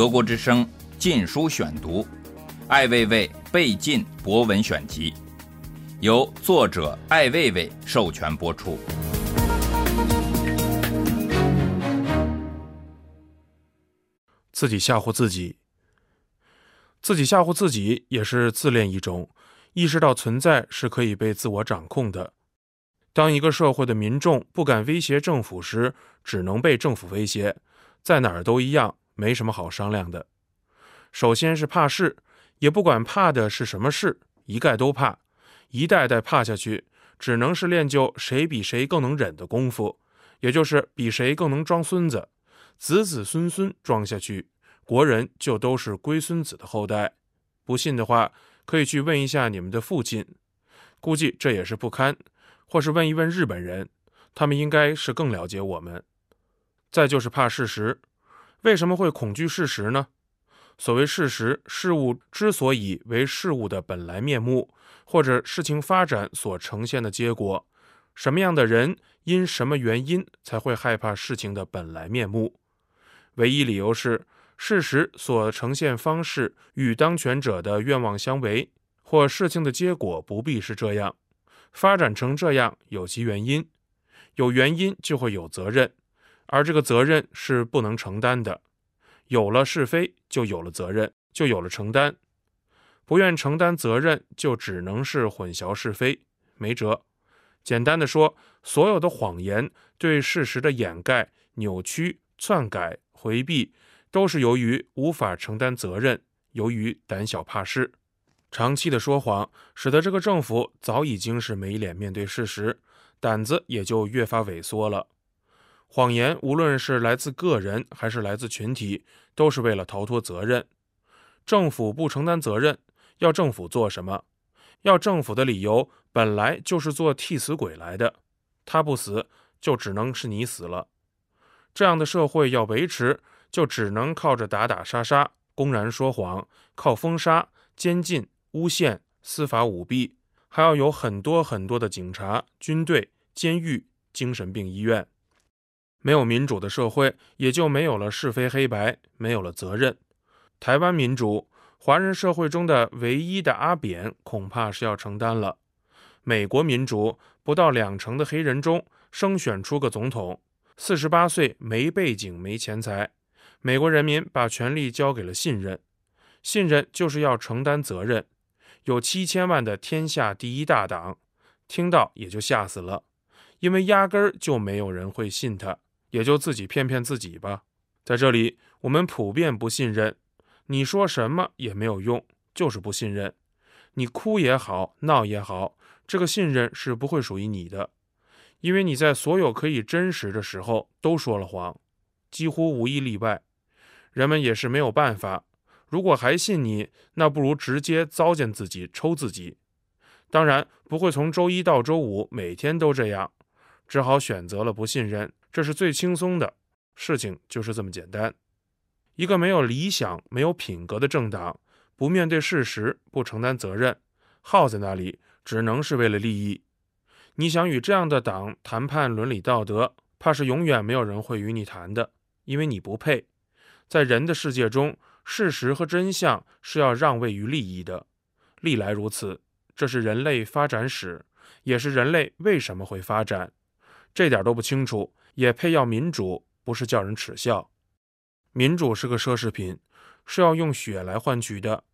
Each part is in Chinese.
德国之声《禁书选读》，艾未未被禁博文选集，由作者艾未未授权播出。自己吓唬自己，自己吓唬自己也是自恋一种。意识到存在是可以被自我掌控的。当一个社会的民众不敢威胁政府时，只能被政府威胁，在哪儿都一样，没什么好商量的。首先是怕事，也不管怕的是什么事，一概都怕，一代代怕下去，只能是练就谁比谁更能忍的功夫，也就是比谁更能装孙子，子子孙孙装下去，国人就都是龟孙子的后代。不信的话，可以去问一下你们的父亲，估计这也是不堪。或是问一问日本人，他们应该是更了解我们。再就是怕事实，为什么会恐惧事实呢？所谓事实，事物之所以为事物的本来面目，或者事情发展所呈现的结果，什么样的人因什么原因才会害怕事情的本来面目？唯一理由是事实所呈现方式与当权者的愿望相违，或事情的结果不必是这样。发展成这样有其原因，有原因就会有责任，而这个责任是不能承担的。有了是非，就有了责任，就有了承担。不愿承担责任，就只能是混淆是非，没辙。简单的说，所有的谎言、对事实的掩盖、扭曲、篡改、回避，都是由于无法承担责任，由于胆小怕事。长期的说谎，使得这个政府早已经是没脸面对事实，胆子也就越发萎缩了。谎言无论是来自个人还是来自群体，都是为了逃脱责任。政府不承担责任，要政府做什么？要政府的理由本来就是做替死鬼来的，他不死，就只能是你死了。这样的社会要维持，就只能靠着打打杀杀、公然说谎，靠封杀、监禁。诬陷、司法舞弊，还要有很多很多的警察、军队、监狱、精神病医院。没有民主的社会，也就没有了是非黑白，没有了责任。台湾民主，华人社会中的唯一的阿扁，恐怕是要承担了。美国民主，不到两成的黑人中生选出个总统，四十八岁，没背景，没钱财。美国人民把权力交给了信任，信任就是要承担责任。有七千万的天下第一大党，听到也就吓死了，因为压根儿就没有人会信他，也就自己骗骗自己吧。在这里，我们普遍不信任，你说什么也没有用，就是不信任。你哭也好，闹也好，这个信任是不会属于你的，因为你在所有可以真实的时候都说了谎，几乎无一例外。人们也是没有办法。如果还信你，那不如直接糟践自己、抽自己。当然不会从周一到周五每天都这样，只好选择了不信任，这是最轻松的事情，就是这么简单。一个没有理想、没有品格的政党，不面对事实，不承担责任，耗在那里，只能是为了利益。你想与这样的党谈判伦理道德，怕是永远没有人会与你谈的，因为你不配。在人的世界中。事实和真相是要让位于利益的，历来如此，这是人类发展史，也是人类为什么会发展。这点都不清楚，也配要民主？不是叫人耻笑。民主是个奢侈品，是要用血来换取的。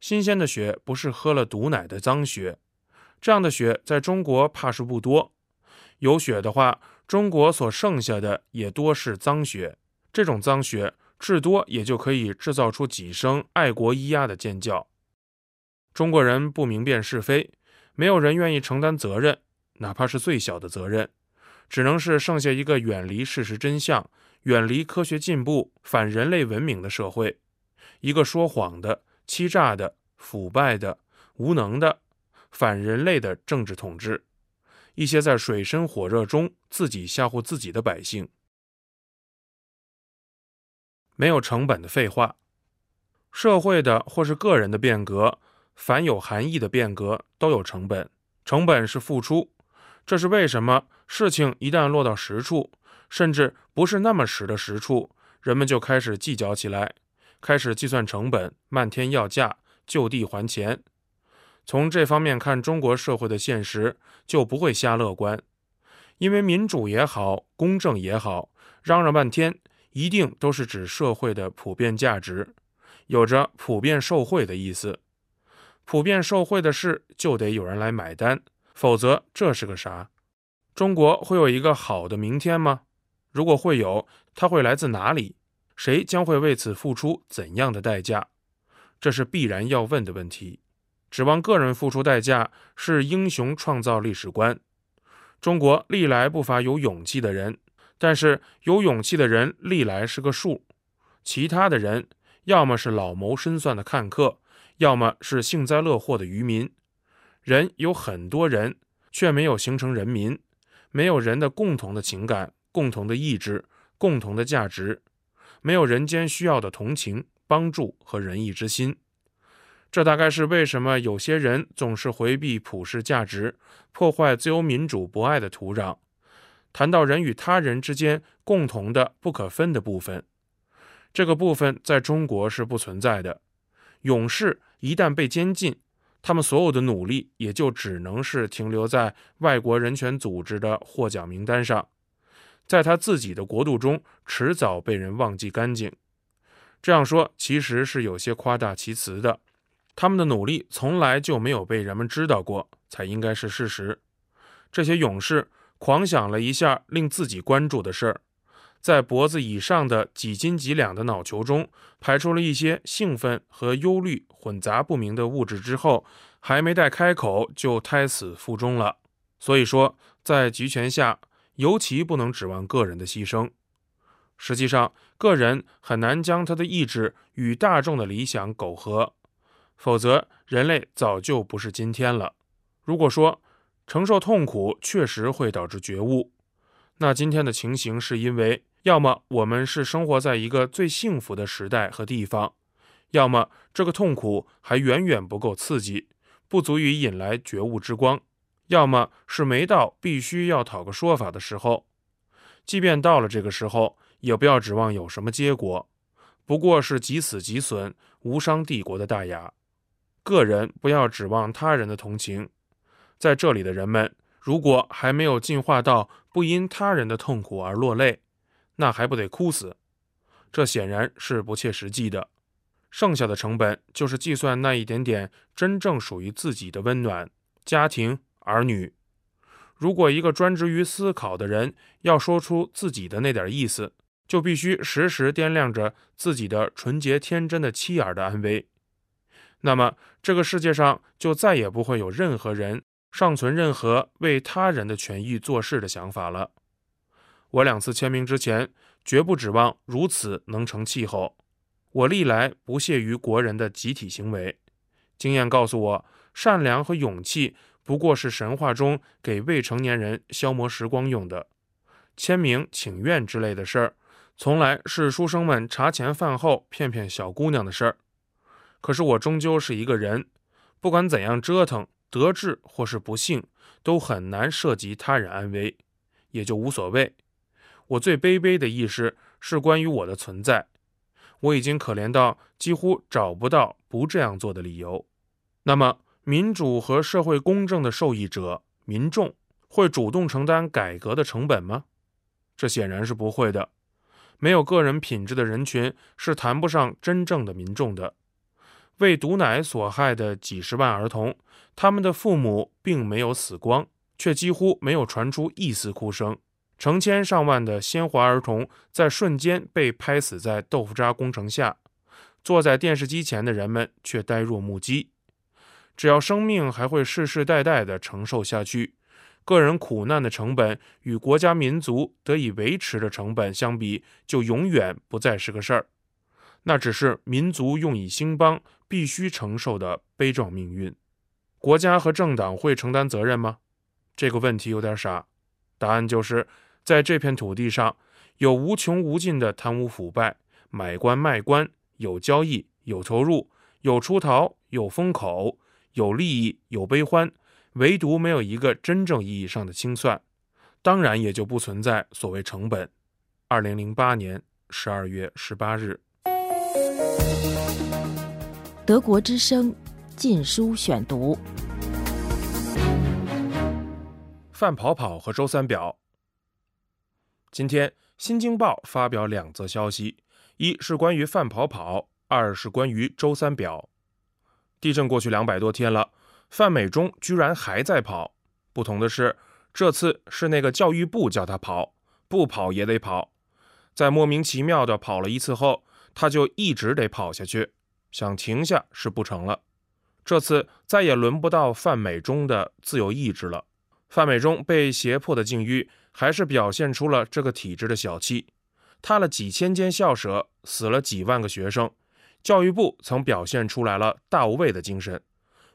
新鲜的血不是喝了毒奶的脏血，这样的血在中国怕是不多。有血的话，中国所剩下的也多是脏血。这种脏血。至多也就可以制造出几声爱国咿呀的尖叫。中国人不明辨是非，没有人愿意承担责任，哪怕是最小的责任，只能是剩下一个远离事实真相、远离科学进步、反人类文明的社会，一个说谎的、欺诈的、腐败的、无能的、反人类的政治统治，一些在水深火热中自己吓唬自己的百姓。没有成本的废话，社会的或是个人的变革，凡有含义的变革都有成本，成本是付出。这是为什么？事情一旦落到实处，甚至不是那么实的实处，人们就开始计较起来，开始计算成本，漫天要价，就地还钱。从这方面看，中国社会的现实就不会瞎乐观，因为民主也好，公正也好，嚷嚷半天，一定都是指社会的普遍价值，有着普遍受贿的意思。普遍受贿的事就得有人来买单，否则这是个啥？中国会有一个好的明天吗？如果会有，它会来自哪里？谁将会为此付出怎样的代价？这是必然要问的问题。指望个人付出代价是英雄创造历史观。中国历来不乏有勇气的人，但是有勇气的人历来是个数，其他的人要么是老谋深算的看客，要么是幸灾乐祸的渔民。人有很多人，却没有形成人民，没有人的共同的情感、共同的意志、共同的价值，没有人间需要的同情、帮助和仁义之心。这大概是为什么有些人总是回避普世价值，破坏自由民主博爱的土壤。谈到人与他人之间共同的不可分的部分，这个部分在中国是不存在的。勇士一旦被监禁，他们所有的努力也就只能是停留在外国人权组织的获奖名单上，在他自己的国度中迟早被人忘记干净。这样说其实是有些夸大其词的。他们的努力从来就没有被人们知道过，才应该是事实。这些勇士狂想了一下令自己关注的事儿，在脖子以上的几斤几两的脑球中排出了一些兴奋和忧虑混杂不明的物质之后，还没待开口就胎死腹中了。所以说，在集权下，尤其不能指望个人的牺牲。实际上，个人很难将他的意志与大众的理想苟合。否则，人类早就不是今天了。如果说承受痛苦确实会导致觉悟，那今天的情形是因为，要么我们是生活在一个最幸福的时代和地方，要么这个痛苦还远远不够刺激，不足以引来觉悟之光，要么是没到必须要讨个说法的时候。即便到了这个时候，也不要指望有什么结果，不过是即死即损、无伤帝国的大雅。个人不要指望他人的同情，在这里的人们，如果还没有进化到不因他人的痛苦而落泪，那还不得哭死？这显然是不切实际的。剩下的成本就是计算那一点点真正属于自己的温暖、家庭、儿女。如果一个专职于思考的人要说出自己的那点意思，就必须时时掂量着自己的纯洁天真的妻儿的安危。那么，这个世界上就再也不会有任何人尚存任何为他人的权益做事的想法了。我两次签名之前，绝不指望如此能成气候。我历来不屑于国人的集体行为，经验告诉我，善良和勇气不过是神话中给未成年人消磨时光用的。签名请愿之类的事儿，从来是书生们茶前饭后骗骗小姑娘的事儿。可是我终究是一个人，不管怎样折腾，得志或是不幸，都很难涉及他人安危，也就无所谓。我最卑微的意识是关于我的存在，我已经可怜到几乎找不到不这样做的理由。那么，民主和社会公正的受益者民众会主动承担改革的成本吗？这显然是不会的。没有个人品质的人群是谈不上真正的民众的。为毒奶所害的几十万儿童，他们的父母并没有死光，却几乎没有传出一丝哭声。成千上万的鲜活儿童在瞬间被拍死在豆腐渣工程下，坐在电视机前的人们却呆若木鸡。只要生命还会世世代代地承受下去，个人苦难的成本与国家民族得以维持的成本相比，就永远不再是个事儿。那只是民族用以兴邦必须承受的悲壮命运。国家和政党会承担责任吗？这个问题有点傻。答案就是，在这片土地上有无穷无尽的贪污腐败、买官卖官，有交易，有投入，有出逃，有封口，有利益，有悲欢，唯独没有一个真正意义上的清算。当然也就不存在所谓成本。二零零八年十二月十八日。德国之声《禁书选读》：范跑跑和周三表。今天，《新京报》发表两则消息，一是关于范跑跑，二是关于周三表。地震过去两百多天了，范美忠居然还在跑。不同的是，这次是那个教育部叫他跑，不跑也得跑。在莫名其妙的跑了一次后，他就一直得跑下去。想停下是不成了，这次再也轮不到范美忠的自由意志了。范美忠被胁迫的境遇，还是表现出了这个体制的小气。塌了几千间校舍，死了几万个学生，教育部曾表现出来了大无畏的精神，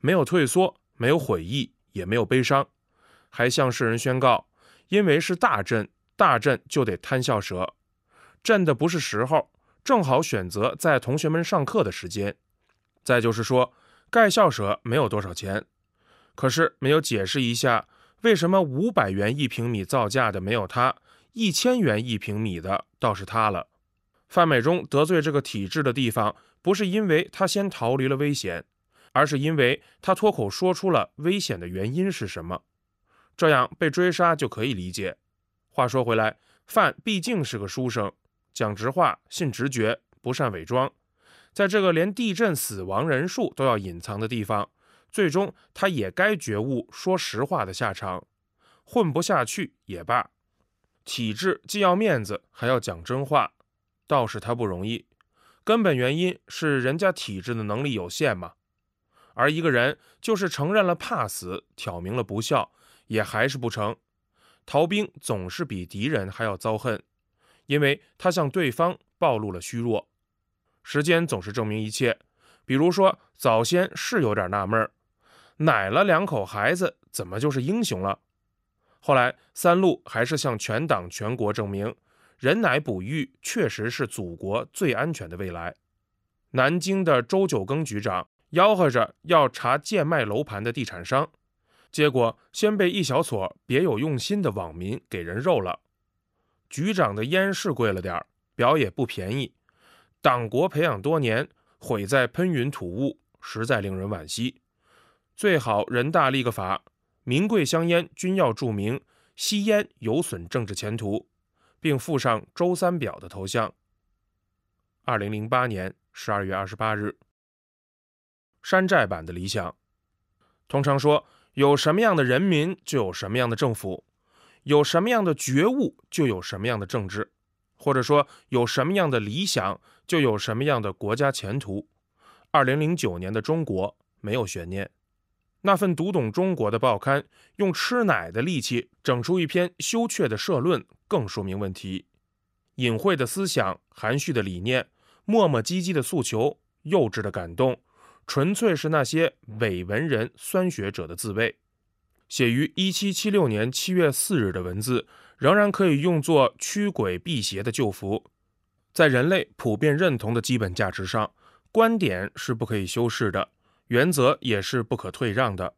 没有退缩，没有悔意，也没有悲伤，还向世人宣告：因为是大震，大震就得摊校舍，震的不是时候。正好选择在同学们上课的时间。再就是说，盖校舍没有多少钱，可是没有解释一下为什么五百元一平米造价的没有他，一千元一平米的倒是他了。范美忠得罪这个体制的地方，不是因为他先逃离了危险，而是因为他脱口说出了危险的原因是什么，这样被追杀就可以理解。话说回来，范毕竟是个书生。讲直话，信直觉，不善伪装，在这个连地震死亡人数都要隐藏的地方，最终他也该觉悟说实话的下场。混不下去也罢，体制既要面子，还要讲真话，倒是他不容易。根本原因是人家体制的能力有限嘛。而一个人就是承认了怕死，挑明了不孝，也还是不成。逃兵总是比敌人还要遭恨。因为他向对方暴露了虚弱，时间总是证明一切。比如说，早先是有点纳闷儿奶了两口孩子怎么就是英雄了？后来三鹿还是向全党全国证明，人奶哺育确实是祖国最安全的未来。南京的周九庚局长吆喝着要查贱卖楼盘的地产商，结果先被一小撮别有用心的网民给人肉了。局长的烟是贵了点儿，表也不便宜。党国培养多年，毁在喷云吐雾，实在令人惋惜。最好人大立个法，名贵香烟均要注明吸烟有损政治前途，并附上周三表的头像。二零零八年十二月二十八日，山寨版的理想。通常说，有什么样的人民，就有什么样的政府。有什么样的觉悟，就有什么样的政治；或者说，有什么样的理想，就有什么样的国家前途。二零零九年的中国没有悬念。那份读懂中国的报刊，用吃奶的力气整出一篇羞怯的社论，更说明问题。隐晦的思想，含蓄的理念，磨磨唧唧的诉求，幼稚的感动，纯粹是那些伪文人、酸学者的自慰。写于一七七六年七月四日的文字，仍然可以用作驱鬼辟邪的旧符。在人类普遍认同的基本价值上，观点是不可以修饰的，原则也是不可退让的。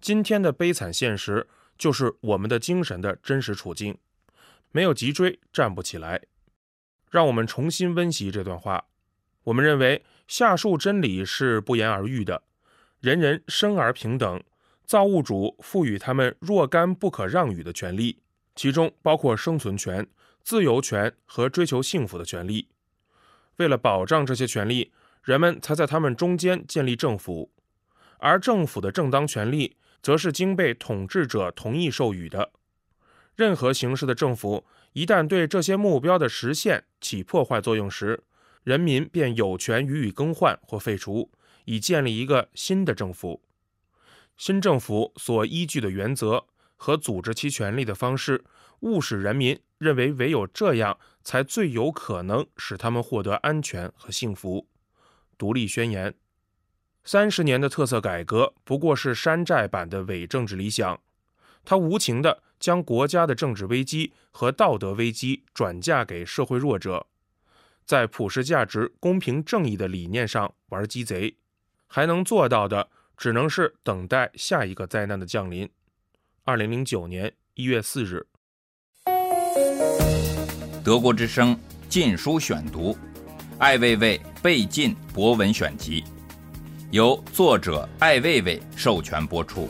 今天的悲惨现实，就是我们的精神的真实处境。没有脊椎站不起来。让我们重新温习这段话。我们认为下述真理是不言而喻的：人人生而平等。造物主赋予他们若干不可让与的权利，其中包括生存权、自由权和追求幸福的权利。为了保障这些权利，人们才在他们中间建立政府，而政府的正当权利，则是经被统治者同意授予的。任何形式的政府一旦对这些目标的实现起破坏作用时，人民便有权予以更换或废除，以建立一个新的政府。新政府所依据的原则和组织其权力的方式，务使人民认为唯有这样，才最有可能使他们获得安全和幸福。独立宣言，三十年的特色改革不过是山寨版的伪政治理想，它无情地将国家的政治危机和道德危机转嫁给社会弱者，在普世价值、公平正义的理念上玩鸡贼，还能做到的。只能是等待下一个灾难的降临。二零零九年一月四日，德国之声禁书选读，艾未未。被禁博文选集》，由作者艾未未授权播出。